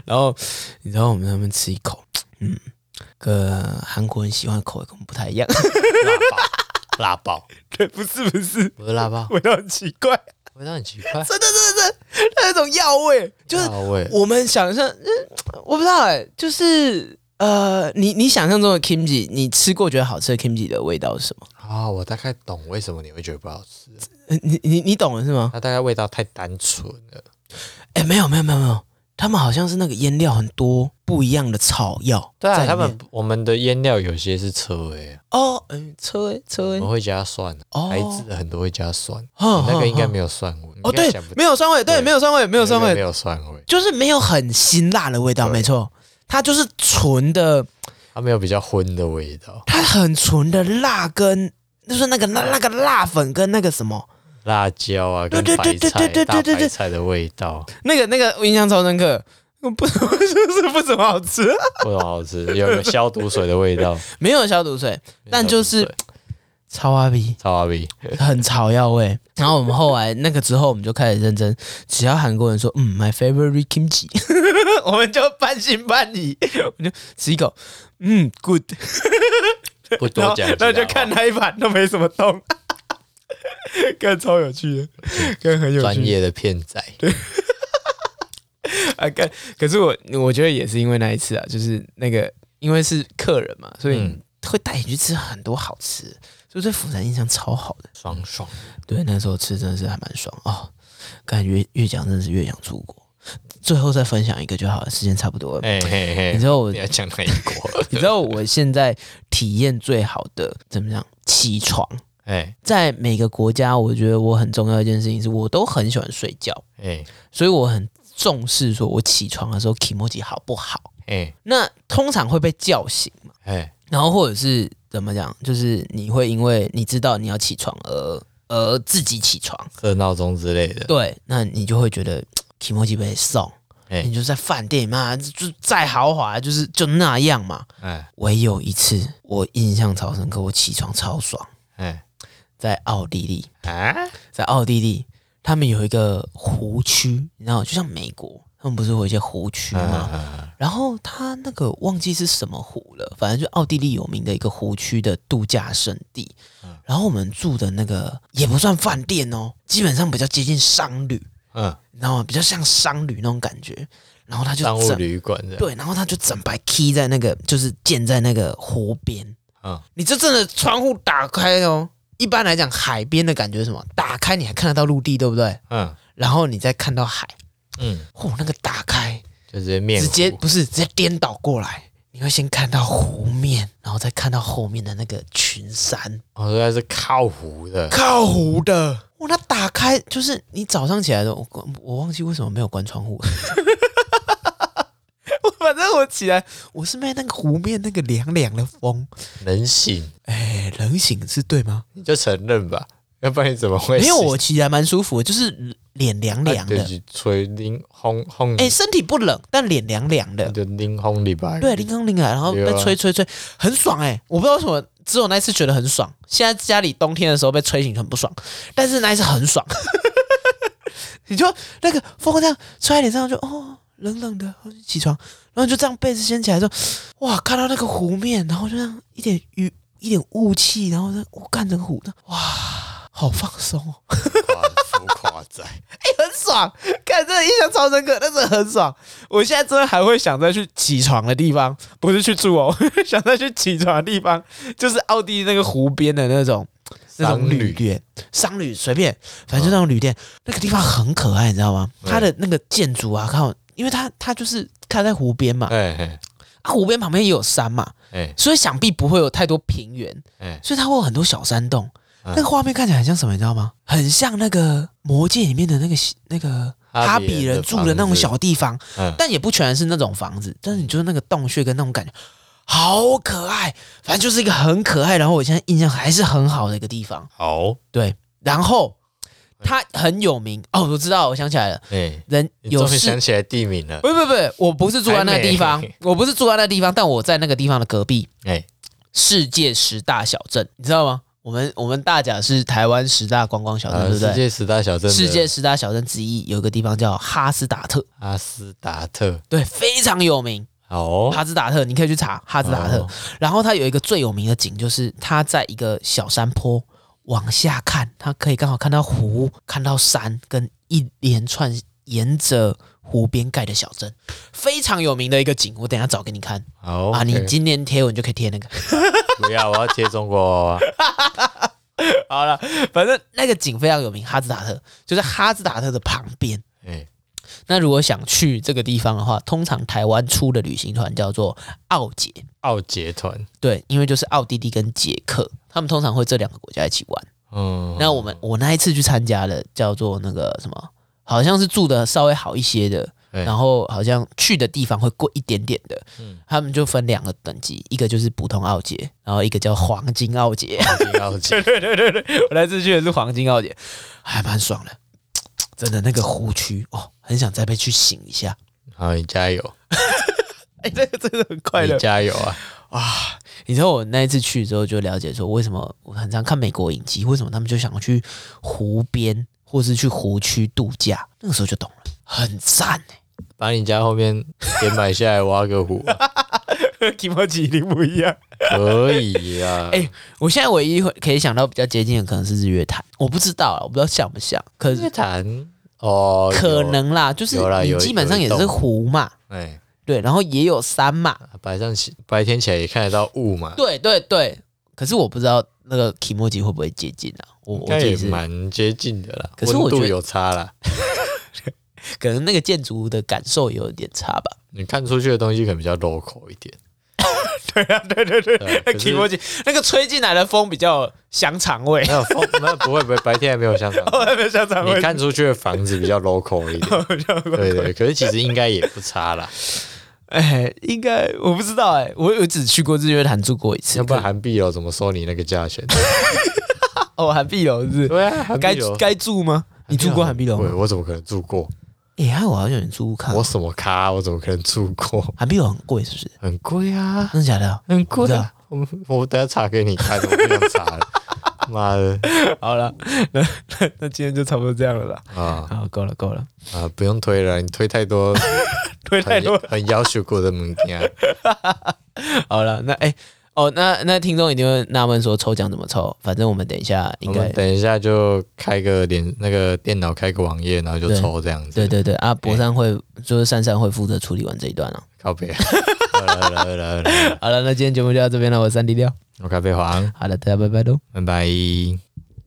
然后你知道我们他们吃一口，嗯，跟韩国人喜欢的口味跟我们不太一样，辣爆，辣爆，对，不是不是，不是辣爆，味道很奇怪，味道很奇怪，真的真的真的，那种药味，就是我们想象，嗯，我不知道哎，就是。呃，你你想象中的 kimchi，你吃过觉得好吃的 kimchi 的味道是什么？啊、哦，我大概懂为什么你会觉得不好吃。你你你懂了是吗？它大概味道太单纯了。哎、欸，没有没有没有没有，他们好像是那个腌料很多不一样的草药。对啊，他们我们的腌料有些是车哎。哦，嗯、欸，车诶车哎，我们会加蒜。哦，孩子的很多会加蒜。哦，那个应该没有蒜味。哦，对，没有蒜味，对，没有蒜味，没有蒜味，没有蒜味，就是没有很辛辣的味道，没错。它就是纯的，它没有比较荤的味道，它很纯的辣跟就是那个那那个辣粉跟那个什么辣椒啊，跟白菜，对对对白菜的味道，那个那个我印象超深刻，不是不是不怎么好吃，不怎么好吃，有个消毒水的味道，没有消毒水，但就是。超阿鼻，超阿鼻，很草药味。然后我们后来那个之后，我们就开始认真，只要韩国人说“嗯，my favorite kimchi”，我们就半信半疑，我就吃一口，嗯，good，不多讲，那就看那一盘都没什么动，更超有趣的，更很有趣专业的骗仔。对，啊，干可是我我觉得也是因为那一次啊，就是那个因为是客人嘛，所以会带你去吃很多好吃，所以对釜山印象超好的，爽爽。对，那时候吃真的是还蛮爽哦，感觉越越讲真的是越想出国。最后再分享一个就好了，时间差不多了。嘿嘿嘿，你知道我要讲哪一国？你知道我现在体验最好的怎么样？起床。哎，在每个国家，我觉得我很重要一件事情是，我都很喜欢睡觉。哎，所以我很重视说我起床的时候 kimoji 好不好？哎，那通常会被叫醒嘛？哎，然后或者是怎么讲？就是你会因为你知道你要起床而而自己起床，设闹钟之类的。对，那你就会觉得。kimoji 被送，欸、你就在饭店嘛，就再豪华，就是就那样嘛。欸、唯有一次我印象超深刻，我起床超爽。欸、在奥地利，啊、在奥地利，他们有一个湖区，你知道，就像美国，他们不是有一些湖区吗？啊、然后他那个忘记是什么湖了，反正就奥地利有名的一个湖区的度假胜地。啊、然后我们住的那个也不算饭店哦，基本上比较接近商旅。嗯，你知道吗？比较像商旅那种感觉，然后他就商务旅馆对，然后他就整排 key 在那个，就是建在那个湖边。嗯，你这阵的窗户打开哦，一般来讲海边的感觉是什么？打开你还看得到陆地，对不对？嗯，然后你再看到海，嗯，嚯，那个打开就直接面，直接不是直接颠倒过来，你会先看到湖面，然后再看到后面的那个群山。哦，原来是靠湖的，靠湖的。它打开就是你早上起来的，我我忘记为什么没有关窗户。反正我起来，我是被那个湖面那个凉凉的风冷醒。哎，冷醒是对吗？你就承认吧，要不然你怎么会？没有，我起来蛮舒服的，就是脸凉凉的，吹冷烘烘。哎，身体不冷，但脸凉凉的，就冷风礼拜。对，冷风礼来，然后被吹吹吹，很爽哎！我不知道为什么。只有那一次觉得很爽，现在家里冬天的时候被吹醒很不爽，但是那一次很爽。你就那个风这样吹在脸上就哦冷冷的，起床，然后就这样被子掀起来之后，哇，看到那个湖面，然后就这样一点雨一点雾气，然后我看着湖的，哇，好放松哦。在 哎、欸，很爽，看这个印象超深刻，但是很爽。我现在真的还会想再去起床的地方，不是去住哦，想再去起床的地方，就是奥地利那个湖边的那种那种旅店，商旅随便，反正就那种旅店，那个地方很可爱，你知道吗？它的那个建筑啊，看，因为它它就是开在湖边嘛，哎啊，湖边旁边也有山嘛，哎，所以想必不会有太多平原，哎，所以它会有很多小山洞。那个画面看起来很像什么，你知道吗？很像那个《魔戒》里面的那个那个哈比人住的那种小地方，但也不全是那种房子。但是你就是那个洞穴跟那种感觉，好可爱。反正就是一个很可爱，然后我现在印象还是很好的一个地方。好，对，然后它很有名哦，我知道，我想起来了。哎，人有事想起来地名了。不不不，我不是住在那个地方，我不是住在那个地方，但我在那个地方的隔壁。哎，世界十大小镇，你知道吗？我们我们大甲是台湾十大观光小镇，对不对？世界十大小镇，世界十大小镇之一，有一个地方叫哈斯达特。哈斯达特，对，非常有名。哦，哈斯达特，你可以去查哈斯达特。然后它有一个最有名的景，就是它在一个小山坡往下看，它可以刚好看到湖、看到山，跟一连串沿着湖边盖的小镇，非常有名的一个景。我等一下找给你看。好啊，你今年贴文就可以贴那个。不要，我要贴中国。好了，反正那个景非常有名，哈兹达特就在哈兹达特的旁边。哎，那如果想去这个地方的话，通常台湾出的旅行团叫做奥捷，奥捷团。对，因为就是奥地利跟捷克，他们通常会这两个国家一起玩。嗯，那我们我那一次去参加的叫做那个什么，好像是住的稍微好一些的。然后好像去的地方会贵一点点的，嗯，他们就分两个等级，一个就是普通奥捷，然后一个叫黄金奥捷。黄金奥捷，对对对对，我那次去的是黄金奥捷，还蛮爽的，真的那个湖区哦，很想再被去醒一下。好，你加油！哎，这个真的很快乐，加油啊！啊，你知道我那一次去之后就了解说，为什么我很常看美国影集，为什么他们就想去湖边或是去湖区度假，那个时候就懂了，很赞哎。把你家后面给买下来挖个湖，，Kimoji 一定不一样。可以啊。哎、欸，我现在唯一会可以想到比较接近的，可能是日月潭。我不知道啊，我不知道像不像。可是日月潭哦，可能啦，就是你基本上也是湖嘛。哎，对，然后也有山嘛。白上起白天起来也看得到雾嘛。对对对。可是我不知道那个 Kimoji 会不会接近啊？我我也是蛮接近的啦。可是我觉得有差啦。可能那个建筑物的感受有点差吧。你看出去的东西可能比较 local 一点。对啊，对对对，那 Kimoji 那个吹进来的风比较香肠味。没有风，那不会不会，白天还没有香肠，还 没有香肠味。你看出去的房子比较 local 一点。对对，可是其实应该也不差啦。哎，应该我不知道哎，我我只去过日月潭住过一次。要不然韩碧楼怎么收你那个价钱？哦，韩碧楼是？对啊，该该住吗？你住过韩碧楼吗？我怎么可能住过？哎、欸，我好像有住看。我什么咖？我怎么可能住过？涵碧楼很贵，是不是？很贵啊！真的假的？很贵啊！我我等下查给你看，我不想查了。妈的！好了，那那那今天就差不多这样了啦。啊，好，够了够了啊，不用推了，你推太多，推太多很，很要求过的物件。好了，那哎。欸哦，那那听众一定会纳闷说抽奖怎么抽？反正我们等一下应该等一下就开个连那个电脑开个网页，然后就抽这样子。对对对，啊，博山会、欸、就是珊珊会负责处理完这一段了、啊。靠北。好了好了好了，好了，那今天节目就到这边了，我是三 D 六，我咖啡黄。好了，大家拜拜喽，拜拜。